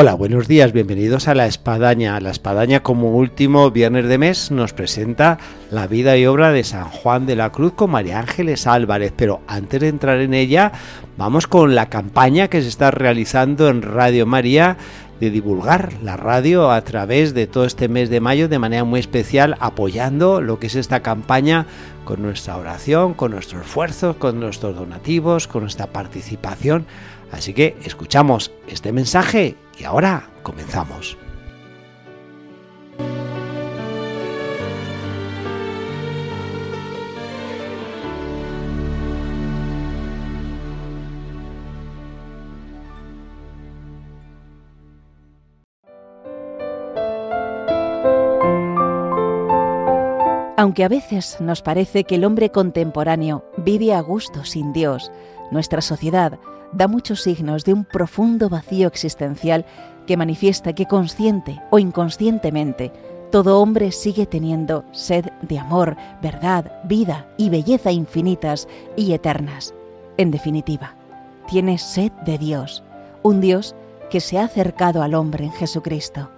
Hola, buenos días, bienvenidos a La Espadaña. La Espadaña como último viernes de mes nos presenta la vida y obra de San Juan de la Cruz con María Ángeles Álvarez, pero antes de entrar en ella vamos con la campaña que se está realizando en Radio María de divulgar la radio a través de todo este mes de mayo de manera muy especial apoyando lo que es esta campaña con nuestra oración, con nuestro esfuerzo, con nuestros donativos, con nuestra participación. Así que escuchamos este mensaje y ahora comenzamos. Aunque a veces nos parece que el hombre contemporáneo vive a gusto sin Dios, nuestra sociedad da muchos signos de un profundo vacío existencial que manifiesta que consciente o inconscientemente todo hombre sigue teniendo sed de amor, verdad, vida y belleza infinitas y eternas. En definitiva, tiene sed de Dios, un Dios que se ha acercado al hombre en Jesucristo.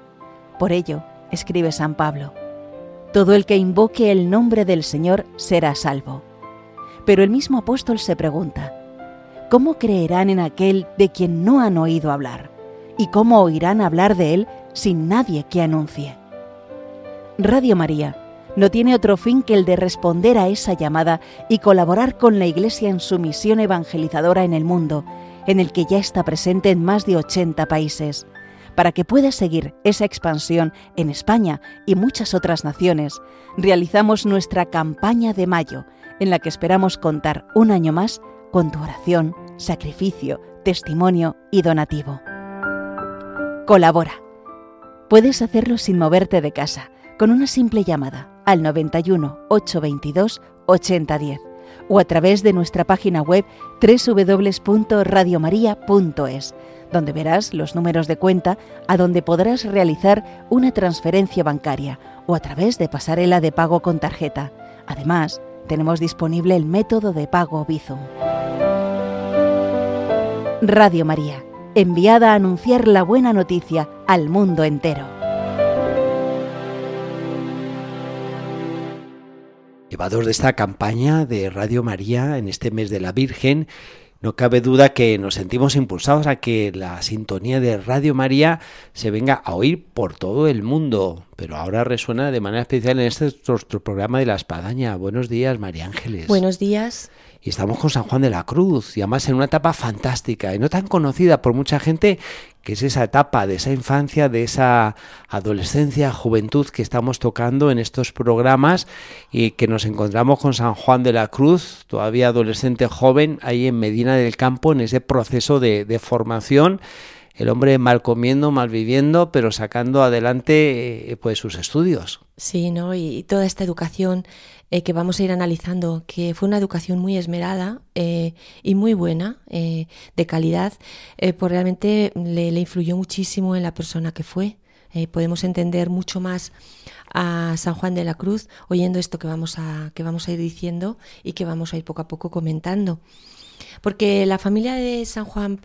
Por ello, escribe San Pablo, todo el que invoque el nombre del Señor será salvo. Pero el mismo apóstol se pregunta, ¿cómo creerán en aquel de quien no han oído hablar? ¿Y cómo oirán hablar de él sin nadie que anuncie? Radio María no tiene otro fin que el de responder a esa llamada y colaborar con la Iglesia en su misión evangelizadora en el mundo, en el que ya está presente en más de 80 países. Para que pueda seguir esa expansión en España y muchas otras naciones, realizamos nuestra campaña de mayo, en la que esperamos contar un año más con tu oración, sacrificio, testimonio y donativo. Colabora. Puedes hacerlo sin moverte de casa, con una simple llamada al 91 822 8010 o a través de nuestra página web www.radiomaria.es, donde verás los números de cuenta a donde podrás realizar una transferencia bancaria o a través de pasarela de pago con tarjeta. Además, tenemos disponible el método de pago Bizum. Radio María, enviada a anunciar la buena noticia al mundo entero. Llevados de esta campaña de Radio María en este mes de la Virgen, no cabe duda que nos sentimos impulsados a que la sintonía de Radio María se venga a oír por todo el mundo, pero ahora resuena de manera especial en este nuestro programa de la espadaña. Buenos días, María Ángeles. Buenos días y estamos con San Juan de la Cruz, y además en una etapa fantástica y no tan conocida por mucha gente, que es esa etapa de esa infancia, de esa adolescencia, juventud que estamos tocando en estos programas y que nos encontramos con San Juan de la Cruz, todavía adolescente joven, ahí en Medina del Campo, en ese proceso de, formación el hombre mal comiendo, mal viviendo, pero sacando adelante eh, pues sus estudios. Sí, ¿no? Y toda esta educación eh, que vamos a ir analizando, que fue una educación muy esmerada eh, y muy buena, de calidad, pues realmente le, influyó muchísimo en la persona que fue. podemos entender mucho más a San Juan de la Cruz oyendo esto que vamos a, que vamos a ir diciendo y que vamos a ir poco a poco comentando porque la familia de San Juan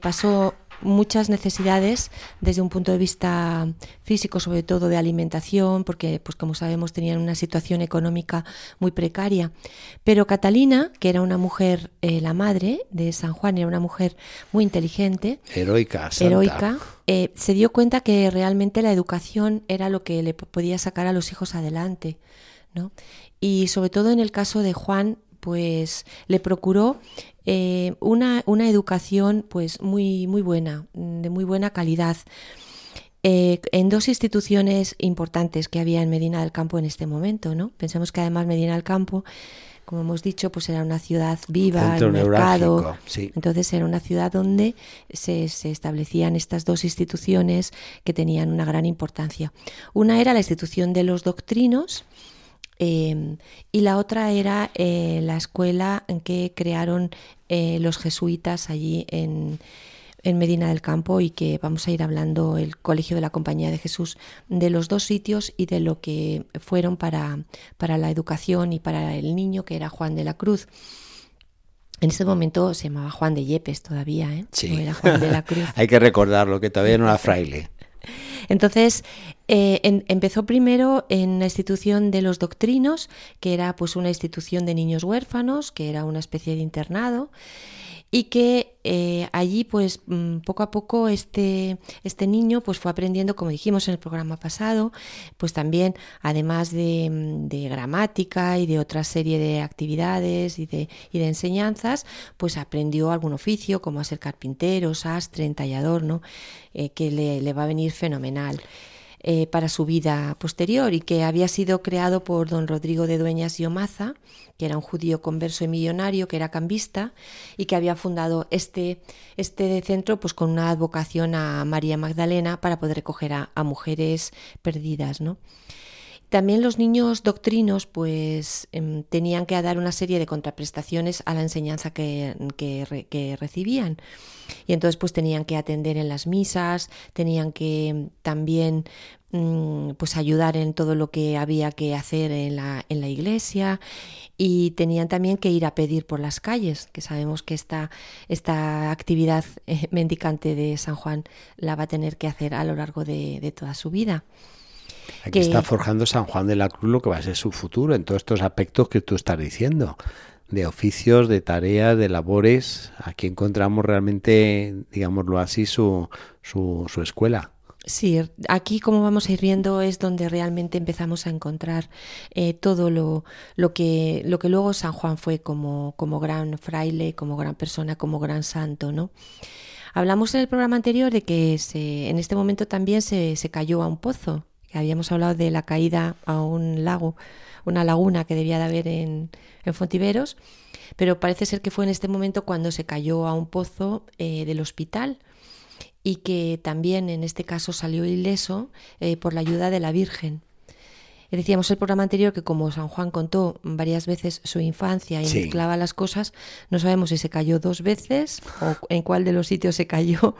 pasó muchas necesidades desde un punto de vista físico, sobre todo de alimentación, porque, pues como sabemos, tenían una situación económica muy precaria. Pero Catalina, que era una mujer, eh, la madre de San Juan, era una mujer muy inteligente, heroica, heroica eh, se dio cuenta que realmente la educación era lo que le podía sacar a los hijos adelante. ¿no? Y sobre todo en el caso de Juan, pues le procuró eh, una, una, educación pues muy, muy buena, de muy buena calidad. Eh, en dos instituciones importantes que había en Medina del Campo en este momento, ¿no? Pensemos que además Medina del Campo, como hemos dicho, pues era una ciudad viva, el mercado. Entonces era una ciudad donde se, se, establecían estas dos instituciones que tenían una gran importancia. Una era la institución de los doctrinos, Em, y la otra era eh, la escuela que crearon eh, los jesuitas allí en, en, Medina del Campo y que vamos a ir hablando el Colegio de la Compañía de Jesús de los dos sitios y de lo que fueron para, para la educación y para el niño que era Juan de la Cruz. En ese momento se llamaba Juan de Yepes todavía, ¿eh? Sí. era Juan de la Cruz. Hay que recordarlo, que todavía no era fraile. Entonces, eh, empezó primero en la institución de los doctrinos, que era pues una institución de niños huérfanos, que era una especie de internado y que eh, allí pues mm, poco a poco este, este niño pues fue aprendiendo, como dijimos en el programa pasado, pues también además de, mm, de gramática y de otra serie de actividades y de, y de, enseñanzas, pues aprendió algún oficio como a ser carpintero, sastre, entallador, ¿no? Eh, que le, le va a venir fenomenal. Eh, para su vida posterior y que había sido creado por don Rodrigo de Dueñas y Omaza, que era un judío converso y millonario, que era cambista y que había fundado este, este centro pues, con una advocación a María Magdalena para poder recoger a, mujeres perdidas. ¿no? También los niños doctrinos pues em, tenían que dar una serie de contraprestaciones a la enseñanza que, recibían. Y entonces pues tenían que atender en las misas, tenían que también Mm, pues ayudar en todo lo que había que hacer en la, en la iglesia y tenían también que ir a pedir por las calles, que sabemos que esta, esta actividad eh, mendicante de San Juan la va a tener que hacer a lo largo de, toda su vida. Aquí está forjando San Juan de la Cruz lo que va a ser su futuro en todos estos aspectos que tú estás diciendo, de oficios, de tareas, de labores. Aquí encontramos realmente, digámoslo así, su, su, su escuela. Sí, aquí como vamos a ir viendo es donde realmente empezamos a encontrar eh, todo lo, lo, que, lo que luego San Juan fue como, como gran fraile, como gran persona, como gran santo, ¿no? Hablamos en el programa anterior de que se, en este momento también se, se cayó a un pozo, que habíamos hablado de la caída a un lago, una laguna que debía de haber en, en Fontiveros, pero parece ser que fue en este momento cuando se cayó a un pozo eh, del hospital y que también en este caso salió ileso eh, por la ayuda de la Virgen. Decíamos el programa anterior que como San Juan contó varias veces su infancia y mezclaba las cosas, no sabemos si se cayó dos veces o en cuál de los sitios se cayó.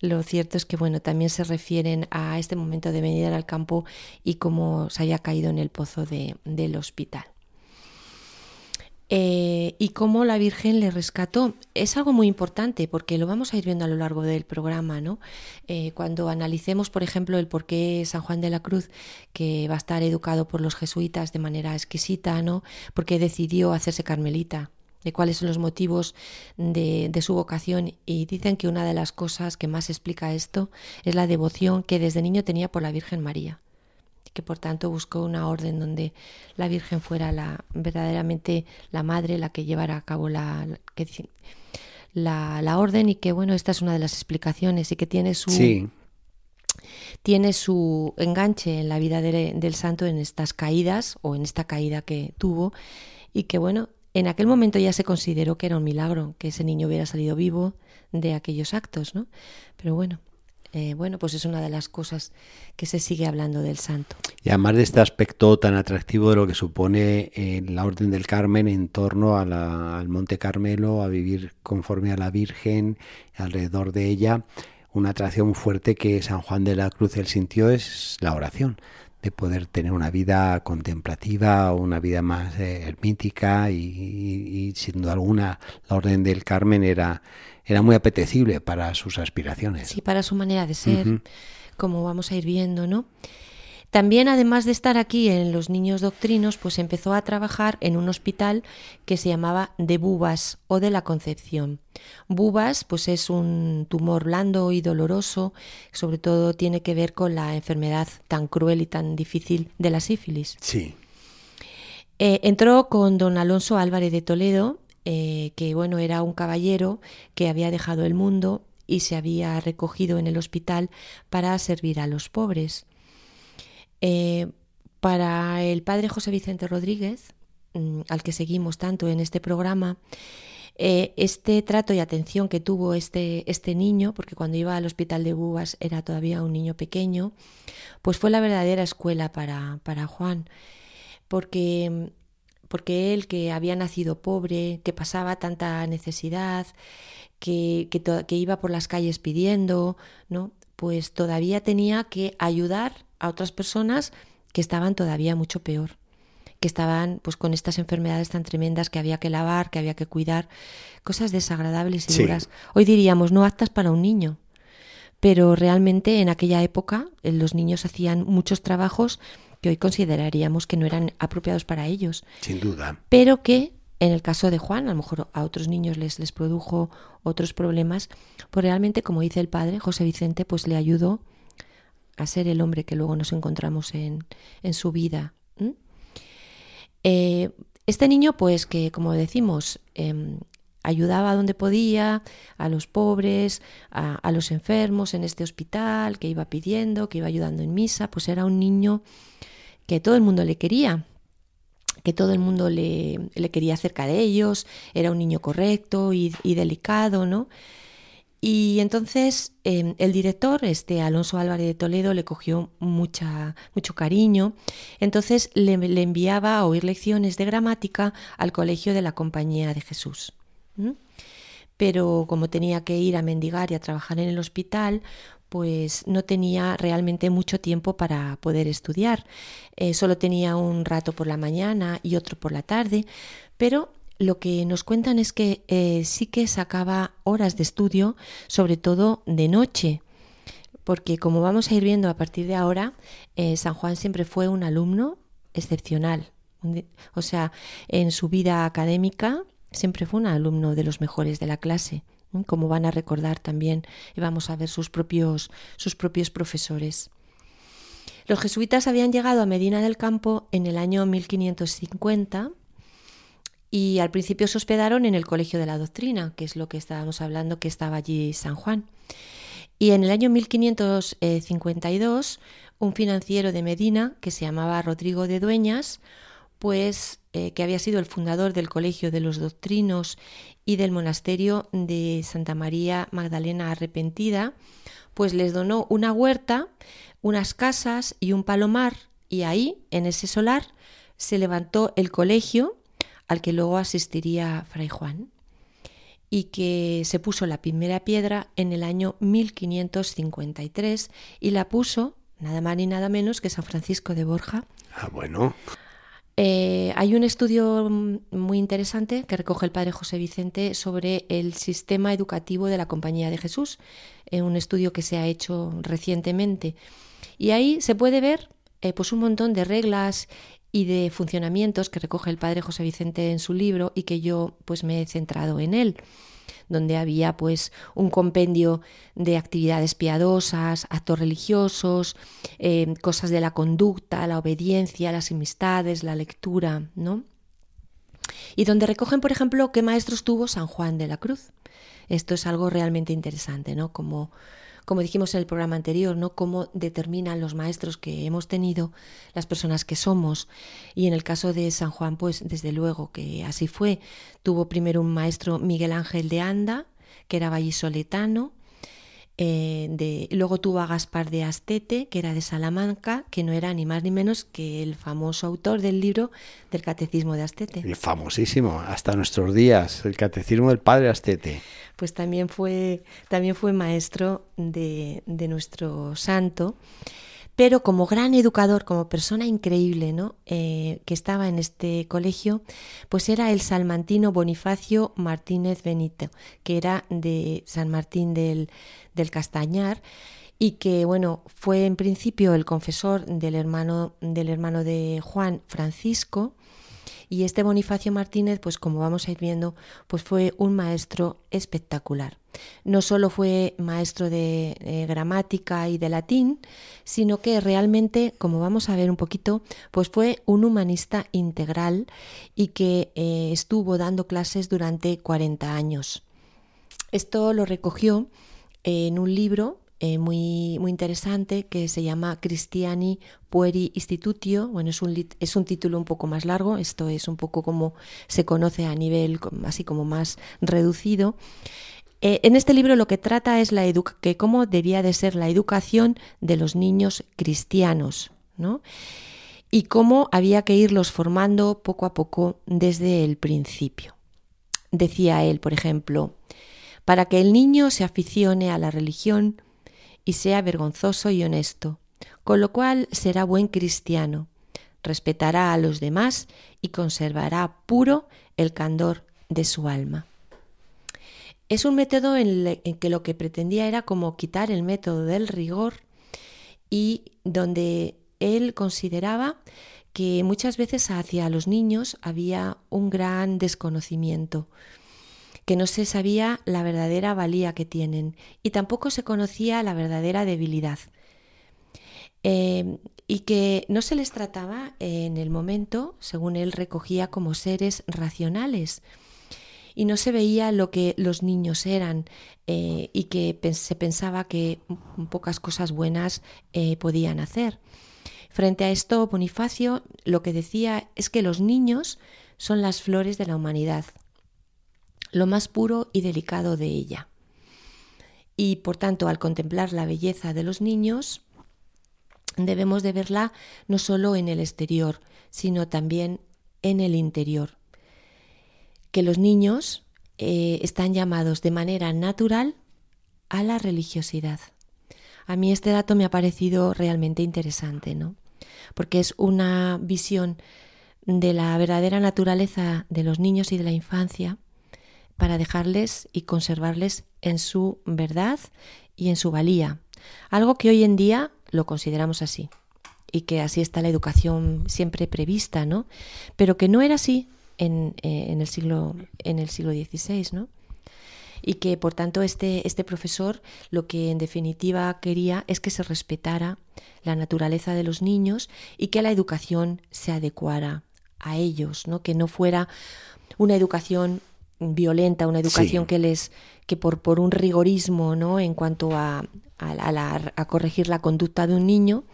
Lo cierto es que bueno, también se refieren a este momento de venir al campo y cómo se había caído en el pozo de, del hospital. Eh, y cómo la Virgen le rescató. Es algo muy importante porque lo vamos a ir viendo a lo largo del programa, ¿no? Eh, cuando analicemos, por ejemplo, el por qué San Juan de la Cruz, que va a estar educado por los jesuitas de manera exquisita, ¿no? Porque decidió hacerse carmelita, de cuáles son los motivos de, de, su vocación. Y dicen que una de las cosas que más explica esto es la devoción que desde niño tenía por la Virgen María que por tanto buscó una orden donde la Virgen fuera la verdaderamente la madre la que llevara a cabo la, la, la, orden. Y que bueno esta es una de las explicaciones. Y que tiene su tiene su enganche en la vida del santo en estas caídas o en esta caída que tuvo. Y que bueno en aquel momento ya se consideró que era un milagro que ese niño hubiera salido vivo de aquellos actos, ¿no? Pero bueno, eh, bueno, pues es una de las cosas que se sigue hablando del santo. Y además de este aspecto tan atractivo de lo que supone eh, la Orden del Carmen en torno al Monte Carmelo, a vivir conforme a la Virgen, alrededor de ella, una atracción fuerte que San Juan de la Cruz él sintió es la oración. De poder tener una vida contemplativa, una vida más eh, ermítica y, sin duda alguna la Orden del Carmen era, era muy apetecible para sus aspiraciones. Sí, para su manera de ser, como vamos a ir viendo, ¿no? También, además de estar aquí en los niños doctrinos, pues empezó a trabajar en un hospital que se llamaba de Bubas o de la Concepción. Bubas, pues es un tumor blando y doloroso, sobre todo tiene que ver con la enfermedad tan cruel y tan difícil de la sífilis. Sí. Eh, entró con don Alonso Álvarez de Toledo, eh, que bueno, era un caballero que había dejado el mundo y se había recogido en el hospital para servir a los pobres. Eh, para el padre José Vicente Rodríguez, mm, al que seguimos tanto en este programa, eh, este trato y atención que tuvo este, este niño, porque cuando iba al hospital de Bubas era todavía un niño pequeño, pues fue la verdadera escuela para, para Juan, porque, porque él que había nacido pobre, que pasaba tanta necesidad, que, que, que iba por las calles pidiendo, ¿no? pues todavía tenía que ayudar a otras personas que estaban todavía mucho peor que estaban pues con estas enfermedades tan tremendas que había que lavar, que había que cuidar, cosas desagradables y duras. Hoy diríamos no aptas para un niño, pero realmente en aquella época eh, los niños hacían muchos trabajos que hoy consideraríamos que no eran apropiados para ellos. Sin duda. Pero que en el caso de Juan, a lo mejor a otros niños les, les produjo otros problemas, pues realmente, como dice el padre, José Vicente, pues le ayudó a ser el hombre que luego nos encontramos en, en su vida. Eh, este niño, pues que como decimos, em, ayudaba donde podía, a los pobres, a, los enfermos en este hospital, que iba pidiendo, que iba ayudando en misa, pues era un niño que todo el mundo le quería, que todo el mundo le, le quería cerca de ellos, era un niño correcto y delicado, ¿no? Y entonces em, el director, este Alonso Álvarez de Toledo, le cogió mucha, mucho cariño. Entonces le, enviaba a oír lecciones de gramática al colegio de la Compañía de Jesús. Pero como tenía que ir a mendigar y a trabajar en el hospital, pues no tenía realmente mucho tiempo para poder estudiar. Eh, solo tenía un rato por la mañana y otro por la tarde, pero lo que nos cuentan es que eh, sí que sacaba horas de estudio, sobre todo de noche, porque como vamos a ir viendo a partir de ahora, eh, San Juan siempre fue un alumno excepcional. O sea, en su vida académica siempre fue un alumno de los mejores de la clase, como van a recordar también, y vamos a ver sus propios, sus propios profesores. Los jesuitas habían llegado a Medina del Campo en el año 1550 y al principio se hospedaron en el Colegio de la Doctrina, que es lo que estábamos hablando, que estaba allí San Juan. Y en el año 1552, un financiero de Medina, que se llamaba Rodrigo de Dueñas, pues eh, que había sido el fundador del Colegio de los Doctrinos y del monasterio de Santa María Magdalena Arrepentida, pues les donó una huerta, unas casas y un palomar, y ahí, en ese solar, se levantó el colegio al que luego asistiría Fray Juan y que se puso la primera piedra en el año 1553 y la puso nada más ni nada menos que San Francisco de Borja. Ah, bueno. Eh, hay un estudio muy interesante que recoge el padre José Vicente sobre el sistema educativo de la Compañía de Jesús, en un estudio que se ha hecho recientemente. Y ahí se puede ver eh, pues un montón de reglas y de funcionamientos que recoge el padre José Vicente en su libro y que yo pues me he centrado en él donde había pues un compendio de actividades piadosas, actos religiosos, eh, cosas de la conducta, la obediencia, las amistades, la lectura, ¿no? Y donde recogen, por ejemplo, qué maestros tuvo San Juan de la Cruz. Esto es algo realmente interesante, ¿no? Como como dijimos en el programa anterior, ¿no? Cómo determinan los maestros que hemos tenido las personas que somos. Y en el caso de San Juan, pues desde luego que así fue. Tuvo primero un maestro Miguel Ángel de Anda, que era vallisoletano, eh, de, luego tuvo a Gaspar de Astete, que era de Salamanca, que no era ni más ni menos que el famoso autor del libro del Catecismo de Astete. El famosísimo, hasta nuestros días, el Catecismo del Padre Astete. Pues también fue, también fue maestro de, de nuestro santo. Pero como gran educador, como persona increíble, ¿no? Eh, que estaba en este colegio, pues era el salmantino Bonifacio Martínez Benito, que era de San Martín del, del Castañar y que bueno fue en principio el confesor del hermano del hermano de Juan Francisco y este Bonifacio Martínez, pues como vamos a ir viendo, pues fue un maestro espectacular. No solo fue maestro de eh, gramática y de latín, sino que realmente, como vamos a ver un poquito, pues fue un humanista integral y que eh, estuvo dando clases durante 40 años. Esto lo recogió en un libro eh, muy, muy interesante que se llama Christiani Pueri Institutio. Bueno, es un, es un título un poco más largo, esto es un poco como se conoce a nivel así como más reducido. Eh, en este libro lo que trata es la que cómo debía de ser la educación de los niños cristianos, ¿no? Y cómo había que irlos formando poco a poco desde el principio. Decía él, por ejemplo, para que el niño se aficione a la religión, y sea vergonzoso y honesto, con lo cual será buen cristiano, respetará a los demás y conservará puro el candor de su alma. Es un método en, que lo que pretendía era como quitar el método del rigor y donde él consideraba que muchas veces hacia los niños había un gran desconocimiento, que no se sabía la verdadera valía que tienen y tampoco se conocía la verdadera debilidad. Eh, y que no se les trataba en el momento, según él recogía, como seres racionales. Y no se veía lo que los niños eran eh, y que se pensaba que pocas cosas buenas eh, podían hacer. Frente a esto, Bonifacio lo que decía es que los niños son las flores de la humanidad, lo más puro y delicado de ella. Y por tanto, al contemplar la belleza de los niños, debemos de verla no solo en el exterior, sino también en el interior. Que los niños eh, están llamados de manera natural a la religiosidad. A mí este dato me ha parecido realmente interesante, ¿no? Porque es una visión de la verdadera naturaleza de los niños y de la infancia para dejarles y conservarles en su verdad y en su valía. Algo que hoy en día lo consideramos así y que así está la educación siempre prevista, ¿no? Pero que no era así en, eh, el, siglo, en el siglo XVI, ¿no? Y que por tanto este, este profesor lo que en definitiva quería es que se respetara la naturaleza de los niños y que la educación se adecuara a ellos, ¿no? Que no fuera una educación violenta, una educación que les que por, por un rigorismo ¿no? en cuanto a, a, corregir la conducta de un niño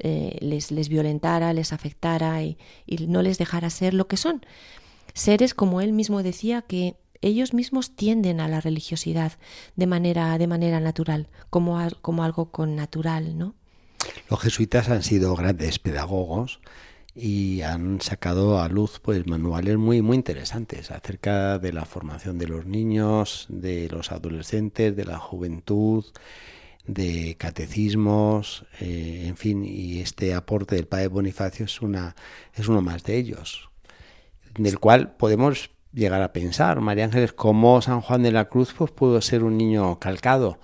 eh, les, les violentara, les afectara y, no les dejara ser lo que son. Seres, como él mismo decía, que ellos mismos tienden a la religiosidad de manera, de manera natural, como, como algo con natural, ¿no? Los jesuitas han sido grandes pedagogos y han sacado a luz pues manuales muy muy interesantes acerca de la formación de los niños, de los adolescentes, de la juventud, de catecismos, eh, en fin, y este aporte del padre Bonifacio es una es uno más de ellos, del cual podemos llegar a pensar, María Ángeles, cómo San Juan de la Cruz pues pudo ser un niño calcado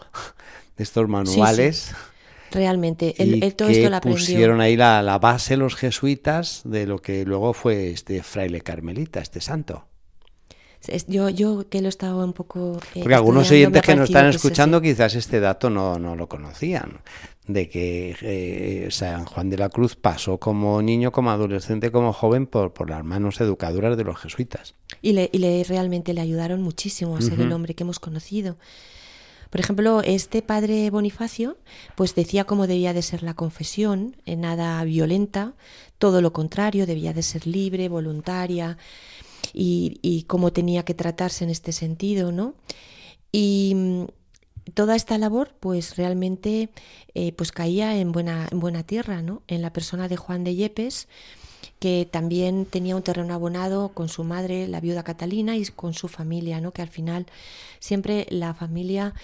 de estos manuales. Realmente, él, todo esto lo aprendió. Pusieron ahí la, la, base los jesuitas de lo que luego fue este fraile carmelita, este santo. Yo, yo que lo estaba un poco. Eh, Porque algunos oyentes que nos están escuchando, quizás este dato no, no lo conocían. De que eh, San Juan de la Cruz pasó como niño, como adolescente, como joven por, por las manos educadoras de los jesuitas. Y, le, y le, realmente le ayudaron muchísimo a ser el hombre que hemos conocido. Por ejemplo, este padre Bonifacio, pues decía cómo debía de ser la confesión, en nada violenta, todo lo contrario, debía de ser libre, voluntaria, y, cómo tenía que tratarse en este sentido, ¿no? Y mm, toda esta labor, pues realmente, eh, pues caía en buena, en buena tierra, ¿no? En la persona de Juan de Yepes, que también tenía un terreno abonado con su madre, la viuda Catalina, y con su familia, ¿no? que al final siempre la familia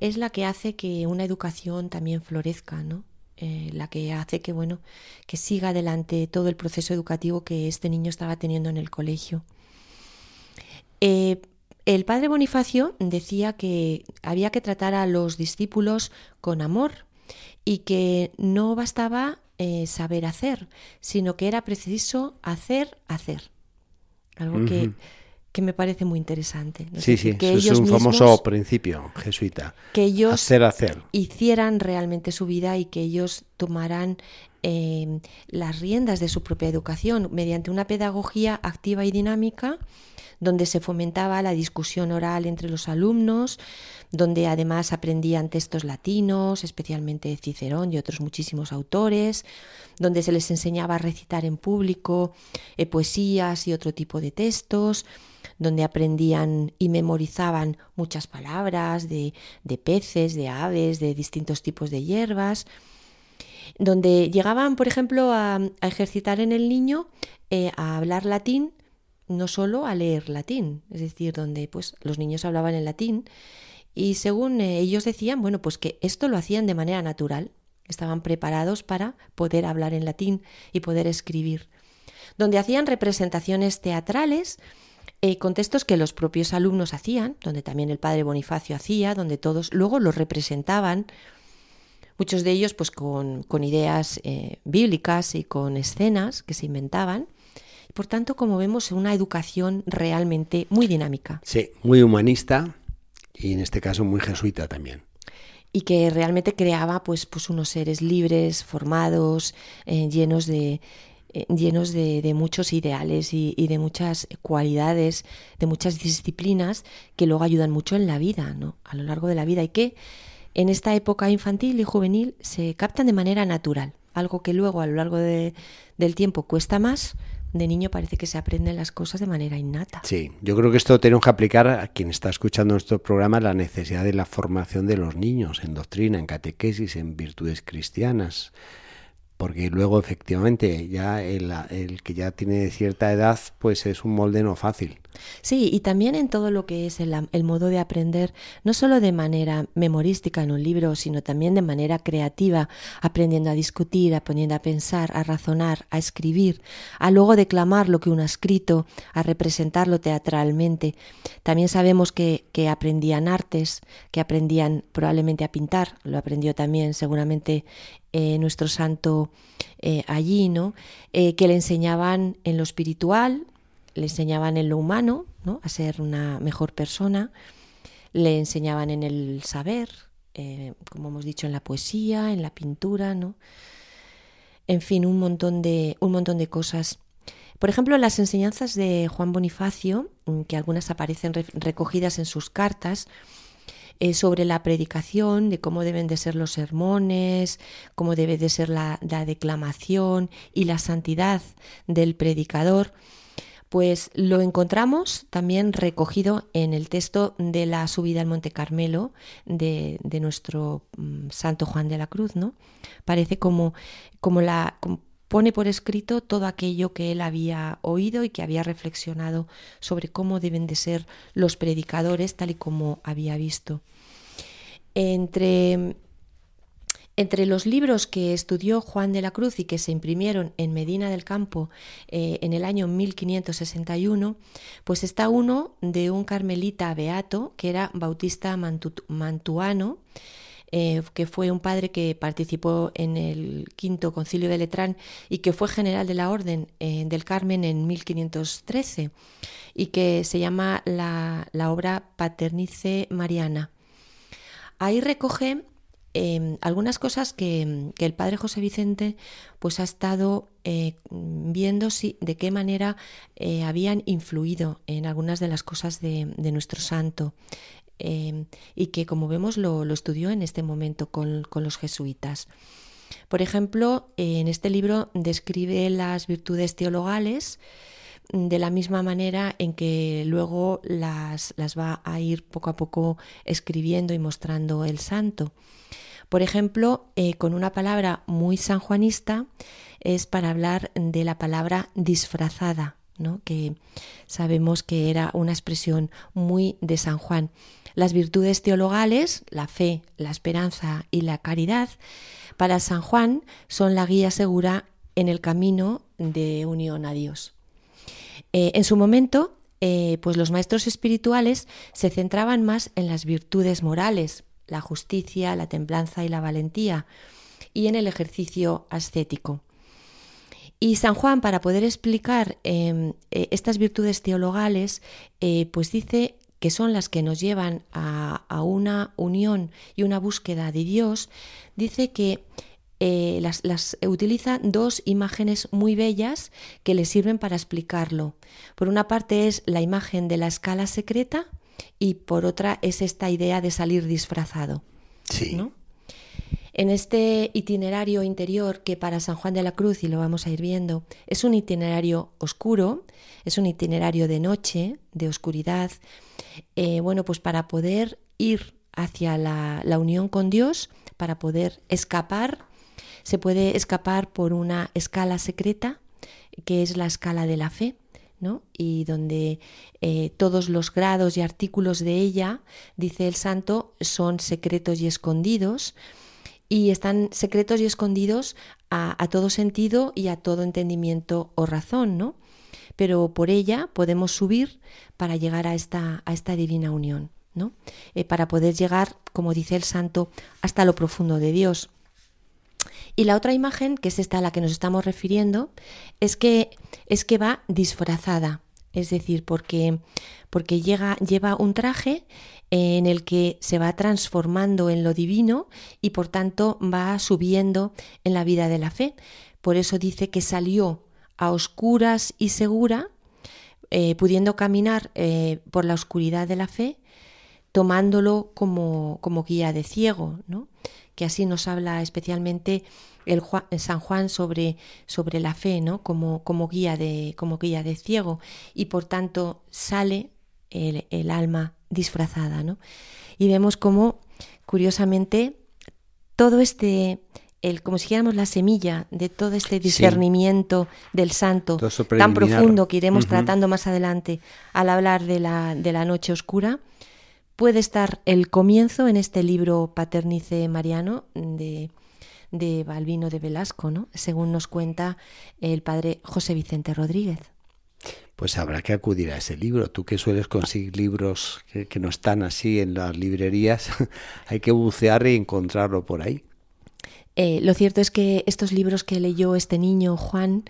es la que hace que una educación también florezca, ¿no? eh, la que hace que bueno que siga adelante todo el proceso educativo que este niño estaba teniendo en el colegio. Eh, el padre Bonifacio decía que había que tratar a los discípulos con amor y que no bastaba eh, saber hacer, sino que era preciso hacer, hacer. Algo que, me parece muy interesante. sí, sí, que ellos es un famoso principio jesuita. Que ellos hacer, hacer. hicieran realmente su vida y que ellos tomaran eh, las riendas de su propia educación mediante una pedagogía activa y dinámica donde se fomentaba la discusión oral entre los alumnos, donde además aprendían textos latinos, especialmente Cicerón y otros muchísimos autores, donde se les enseñaba a recitar en público eh, poesías y otro tipo de textos, donde aprendían y memorizaban muchas palabras de, peces, de aves, de distintos tipos de hierbas, donde llegaban, por ejemplo, a, ejercitar en el niño eh, a hablar latín, no solo a leer latín, es decir, donde pues los niños hablaban en latín y según eh, ellos decían, bueno, pues que esto lo hacían de manera natural, estaban preparados para poder hablar en latín y poder escribir, donde hacían representaciones teatrales eh, con textos que los propios alumnos hacían, donde también el padre Bonifacio hacía, donde todos luego los representaban, muchos de ellos pues con, ideas eh, bíblicas y con escenas que se inventaban. Por tanto, como vemos, una educación realmente muy dinámica. Sí, muy humanista, y en este caso muy jesuita también. Y que realmente creaba pues, pues unos seres libres, formados, eh, llenos de, eh, llenos de, muchos ideales y, de muchas cualidades, de muchas disciplinas que luego ayudan mucho en la vida, ¿no? a lo largo de la vida y que en esta época infantil y juvenil se captan de manera natural, algo que luego a lo largo de, del tiempo cuesta más, de niño parece que se aprenden las cosas de manera innata. Sí, yo creo que esto tenemos que aplicar a quien está escuchando nuestro programa la necesidad de la formación de los niños en doctrina, en catequesis, en virtudes cristianas porque luego efectivamente ya el, el, que ya tiene cierta edad pues es un molde no fácil. Sí, y también en todo lo que es el, el, modo de aprender, no solo de manera memorística en un libro, sino también de manera creativa, aprendiendo a discutir, aprendiendo a pensar, a razonar, a escribir, a luego declamar lo que uno ha escrito, a representarlo teatralmente. También sabemos que, que aprendían artes, que aprendían probablemente a pintar, lo aprendió también seguramente eh, nuestro santo eh, allí, ¿no? Eh, que le enseñaban en lo espiritual, le enseñaban en lo humano, ¿no? A ser una mejor persona, le enseñaban en el saber, como hemos dicho, en la poesía, en la pintura, ¿no? En fin, un montón de, un montón de cosas. Por ejemplo, las enseñanzas de Juan Bonifacio, mm, que algunas aparecen recogidas en sus cartas, sobre la predicación, de cómo deben de ser los sermones, cómo debe de ser la, declamación y la santidad del predicador, pues lo encontramos también recogido en el texto de la subida al Monte Carmelo de, nuestro mm, Santo Juan de la Cruz, ¿no? Parece como, como la pone por escrito todo aquello que él había oído y que había reflexionado sobre cómo deben de ser los predicadores tal y como había visto. Entre, entre los libros que estudió Juan de la Cruz y que se imprimieron en Medina del Campo eh, en el año 1561, pues está uno de un carmelita beato que era Bautista Mantuano, eh, que fue un padre que participó en el quinto concilio de Letrán y que fue general de la Orden eh, del Carmen en 1513 y que se llama la, obra Paternice Mariana. Ahí recoge em, algunas cosas que, el padre José Vicente pues ha estado eh, viendo si, de qué manera habían influido en algunas de las cosas de nuestro santo Em, y que, como vemos, lo, estudió en este momento con, los jesuitas. Por ejemplo, en este libro describe las virtudes teologales de la misma manera en que luego las, va a ir poco a poco escribiendo y mostrando el santo. Por ejemplo, eh, con una palabra muy sanjuanista es para hablar de la palabra disfrazada, que sabemos que era una expresión muy de San Juan. Las virtudes teologales, la fe, la esperanza y la caridad, para San Juan son la guía segura en el camino de unión a Dios. Eh, en su momento, eh, pues los maestros espirituales se centraban más en las virtudes morales, la justicia, la templanza y la valentía, y en el ejercicio ascético. Y San Juan, para poder explicar em, eh, estas virtudes teologales, pues dice que son las que nos llevan a, una unión y una búsqueda de Dios, dice que eh, las, las, utiliza dos imágenes muy bellas que le sirven para explicarlo. Por una parte es la imagen de la escala secreta y por otra es esta idea de salir disfrazado. Sí. En este itinerario interior que para San Juan de la Cruz, y lo vamos a ir viendo, es un itinerario oscuro, es un itinerario de noche, de oscuridad, eh, bueno, pues para poder ir hacia la, unión con Dios, para poder escapar, se puede escapar por una escala secreta, que es la escala de la fe, ¿no? y donde eh, todos los grados y artículos de ella, dice el santo, son secretos y escondidos, y están secretos y escondidos a, todo sentido y a todo entendimiento o razón, ¿no? pero por ella podemos subir para llegar a esta, a esta divina unión, ¿no? Eh, para poder llegar, como dice el santo, hasta lo profundo de Dios. Y la otra imagen, que es esta a la que nos estamos refiriendo, es que, es que va disfrazada, es decir, porque, porque lleva un traje en el que se va transformando en lo divino y por tanto va subiendo en la vida de la fe. Por eso dice que salió a oscuras y segura, eh, pudiendo caminar eh, por la oscuridad de la fe, tomándolo como, como guía de ciego, ¿no? Que así nos habla especialmente el San Juan sobre, sobre la fe, ¿no? como, como, guía de, como guía de ciego, y por tanto sale el, el alma disfrazada. ¿no? Y vemos cómo, curiosamente, todo este, el, como si dijéramos la semilla de todo este discernimiento del santo tan profundo que iremos tratando más adelante al hablar de la, de la noche oscura, puede estar el comienzo en este libro Paternice Mariano de, de Balbino de Velasco, ¿no? según nos cuenta el padre José Vicente Rodríguez. Pues habrá que acudir a ese libro. Tú que sueles conseguir libros que, que no están así en las librerías, hay que bucear y encontrarlo por ahí. Eh, lo cierto es que estos libros que leyó este niño, Juan,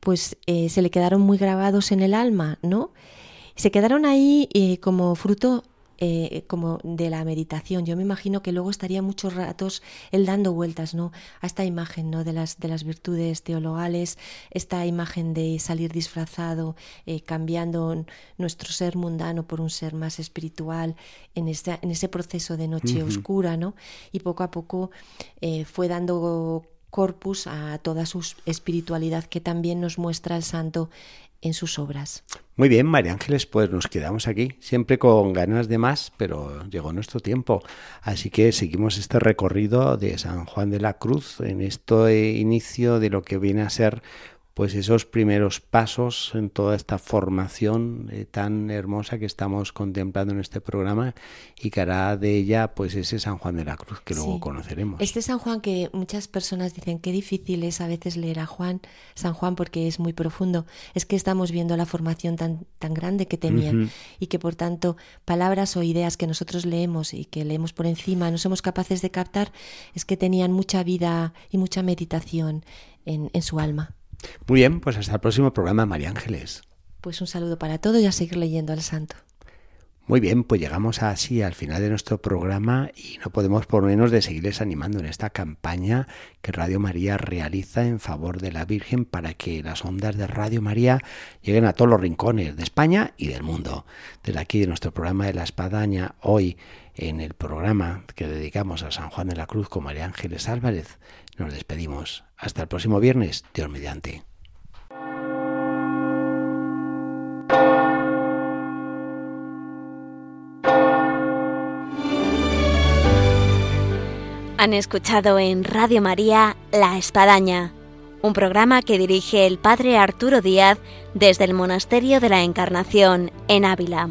pues eh, se le quedaron muy grabados en el alma, ¿no? Se quedaron ahí eh, como fruto eh, como de la meditación. Yo me imagino que luego estaría muchos ratos él dando vueltas ¿no? a esta imagen ¿no? de, las, de las virtudes teologales, esta imagen de salir disfrazado, eh, cambiando nuestro ser mundano por un ser más espiritual en, en ese proceso de noche oscura, ¿no? y poco a poco eh, fue dando corpus a toda su espiritualidad que también nos muestra el santo en sus obras. Muy bien, María Ángeles, pues nos quedamos aquí, siempre con ganas de más, pero llegó nuestro tiempo. Así que seguimos este recorrido de San Juan de la Cruz en este inicio de lo que viene a ser pues esos primeros pasos en toda esta formación eh, tan hermosa que estamos contemplando en este programa y que hará de ella pues ese San Juan de la Cruz que luego conoceremos. Este San Juan que muchas personas dicen que difícil es a veces leer a Juan, San Juan porque es muy profundo, es que estamos viendo la formación tan, tan grande que tenían y que por tanto palabras o ideas que nosotros leemos y que leemos por encima no somos capaces de captar, es que tenían mucha vida y mucha meditación en, en su alma. Muy bien, pues hasta el próximo programa, María Ángeles. Pues un saludo para todos y a seguir leyendo al santo. Muy bien, pues llegamos así al final de nuestro programa y no podemos por menos de seguirles animando en esta campaña que Radio María realiza en favor de la Virgen para que las ondas de Radio María lleguen a todos los rincones de España y del mundo. Desde aquí de nuestro programa de la Espadaña, hoy en el programa que dedicamos a San Juan de la Cruz con María Ángeles Álvarez, nos despedimos. Hasta el próximo viernes, Dios mediante. Han escuchado en Radio María La Espadaña, un programa que dirige el Padre Arturo Díaz desde el Monasterio de la Encarnación en Ávila.